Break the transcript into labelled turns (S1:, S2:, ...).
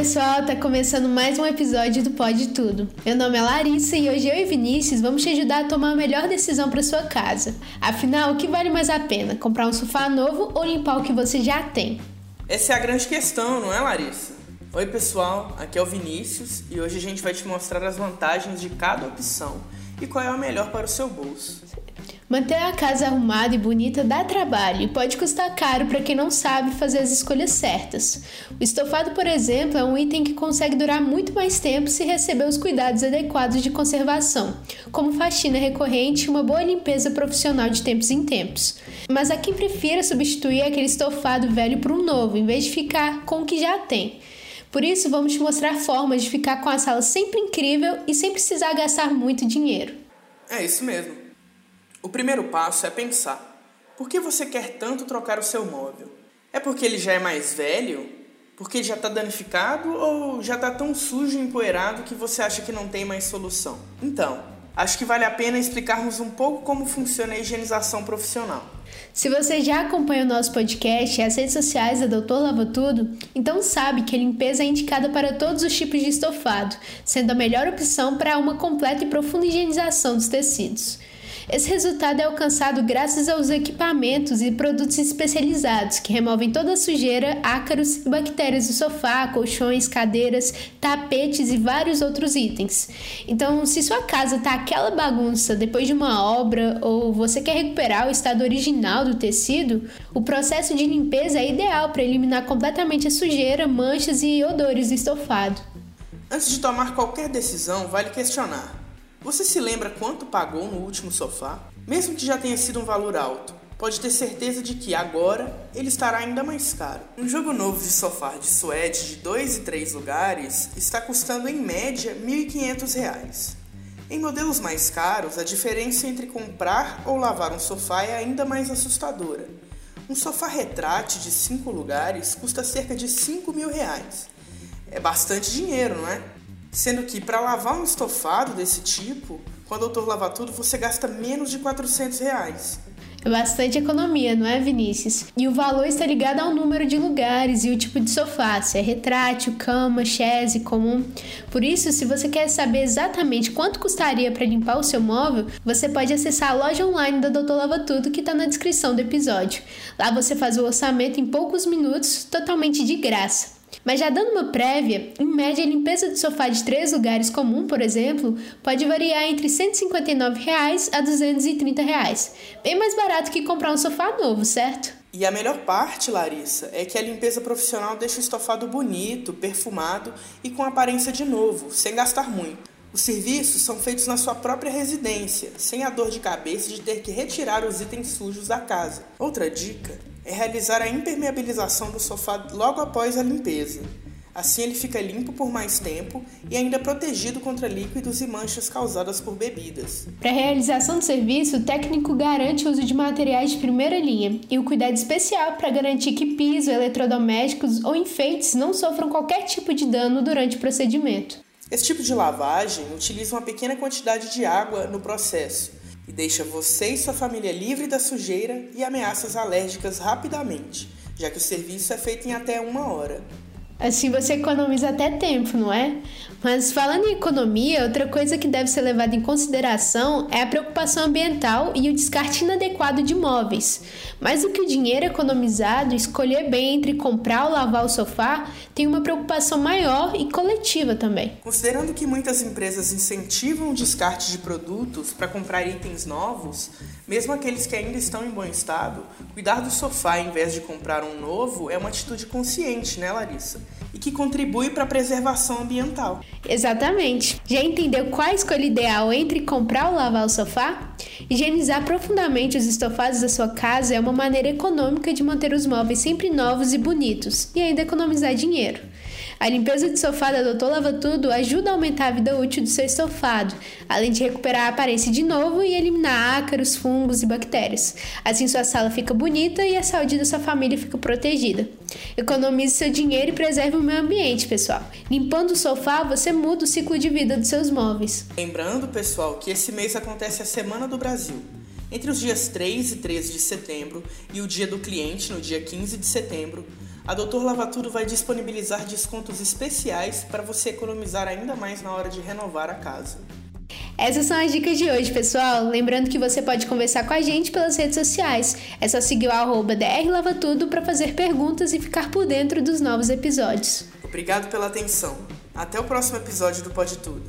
S1: pessoal, tá começando mais um episódio do Pode Tudo. Meu nome é Larissa e hoje eu e Vinícius vamos te ajudar a tomar a melhor decisão para sua casa. Afinal, o que vale mais a pena? Comprar um sofá novo ou limpar o que você já tem?
S2: Essa é a grande questão, não é, Larissa? Oi, pessoal, aqui é o Vinícius e hoje a gente vai te mostrar as vantagens de cada opção e qual é a melhor para o seu bolso.
S1: Manter a casa arrumada e bonita dá trabalho e pode custar caro para quem não sabe fazer as escolhas certas. O estofado, por exemplo, é um item que consegue durar muito mais tempo se receber os cuidados adequados de conservação, como faxina recorrente e uma boa limpeza profissional de tempos em tempos. Mas há quem prefira substituir aquele estofado velho por um novo, em vez de ficar com o que já tem. Por isso, vamos te mostrar formas de ficar com a sala sempre incrível e sem precisar gastar muito dinheiro.
S2: É isso mesmo. O primeiro passo é pensar: por que você quer tanto trocar o seu móvel? É porque ele já é mais velho? Porque já está danificado ou já está tão sujo e empoeirado que você acha que não tem mais solução? Então, acho que vale a pena explicarmos um pouco como funciona a higienização profissional.
S1: Se você já acompanha o nosso podcast e as redes sociais da Doutor Lava Tudo, então sabe que a limpeza é indicada para todos os tipos de estofado, sendo a melhor opção para uma completa e profunda higienização dos tecidos. Esse resultado é alcançado graças aos equipamentos e produtos especializados que removem toda a sujeira, ácaros e bactérias do sofá, colchões, cadeiras, tapetes e vários outros itens. Então, se sua casa está aquela bagunça depois de uma obra ou você quer recuperar o estado original do tecido, o processo de limpeza é ideal para eliminar completamente a sujeira, manchas e odores do estofado.
S2: Antes de tomar qualquer decisão, vale questionar: você se lembra quanto pagou no último sofá? Mesmo que já tenha sido um valor alto, pode ter certeza de que agora ele estará ainda mais caro. Um jogo novo de sofá de suede de 2 e 3 lugares está custando em média R$ 1.500. Em modelos mais caros, a diferença entre comprar ou lavar um sofá é ainda mais assustadora. Um sofá retrátil de 5 lugares custa cerca de 5 mil reais. É bastante dinheiro, não é? Sendo que para lavar um estofado desse tipo, com a Doutor Lava Tudo, você gasta menos de 400 reais.
S1: É bastante economia, não é, Vinícius? E o valor está ligado ao número de lugares e o tipo de sofá, se é retrátil, cama, chaise, comum. Por isso, se você quer saber exatamente quanto custaria para limpar o seu móvel, você pode acessar a loja online da Doutor Lava Tudo que está na descrição do episódio. Lá você faz o orçamento em poucos minutos, totalmente de graça. Mas já dando uma prévia, em média a limpeza de sofá de três lugares comum, por exemplo, pode variar entre 159 reais a 230 reais. bem mais barato que comprar um sofá novo, certo?
S2: E a melhor parte, Larissa, é que a limpeza profissional deixa o estofado bonito, perfumado e com aparência de novo, sem gastar muito. Os serviços são feitos na sua própria residência, sem a dor de cabeça de ter que retirar os itens sujos da casa. Outra dica é realizar a impermeabilização do sofá logo após a limpeza. Assim ele fica limpo por mais tempo e ainda protegido contra líquidos e manchas causadas por bebidas.
S1: Para a realização do serviço, o técnico garante o uso de materiais de primeira linha e o cuidado especial para garantir que piso, eletrodomésticos ou enfeites não sofram qualquer tipo de dano durante o procedimento.
S2: Esse tipo de lavagem utiliza uma pequena quantidade de água no processo, e deixa você e sua família livre da sujeira e ameaças alérgicas rapidamente, já que o serviço é feito em até uma hora.
S1: Assim você economiza até tempo, não é? Mas falando em economia, outra coisa que deve ser levada em consideração é a preocupação ambiental e o descarte inadequado de móveis. Mais do que o dinheiro economizado, escolher bem entre comprar ou lavar o sofá tem uma preocupação maior e coletiva também.
S2: Considerando que muitas empresas incentivam o descarte de produtos para comprar itens novos, mesmo aqueles que ainda estão em bom estado, cuidar do sofá em vez de comprar um novo é uma atitude consciente, né, Larissa? e que contribui para a preservação ambiental.
S1: Exatamente. Já entendeu qual a escolha ideal entre comprar ou lavar o sofá? Higienizar profundamente os estofados da sua casa é uma maneira econômica de manter os móveis sempre novos e bonitos e ainda economizar dinheiro. A limpeza de sofá da Doutor Lava Tudo ajuda a aumentar a vida útil do seu estofado, além de recuperar a aparência de novo e eliminar ácaros, fungos e bactérias. Assim sua sala fica bonita e a saúde da sua família fica protegida. Economize seu dinheiro e preserve o meio ambiente, pessoal. Limpando o sofá, você muda o ciclo de vida dos seus móveis.
S2: Lembrando, pessoal, que esse mês acontece a Semana do Brasil. Entre os dias 3 e 13 de setembro e o Dia do Cliente, no dia 15 de setembro, a Doutor Lava Tudo vai disponibilizar descontos especiais para você economizar ainda mais na hora de renovar a casa.
S1: Essas são as dicas de hoje, pessoal. Lembrando que você pode conversar com a gente pelas redes sociais. É só seguir o arroba drlavatudo para fazer perguntas e ficar por dentro dos novos episódios.
S2: Obrigado pela atenção. Até o próximo episódio do Pode Tudo.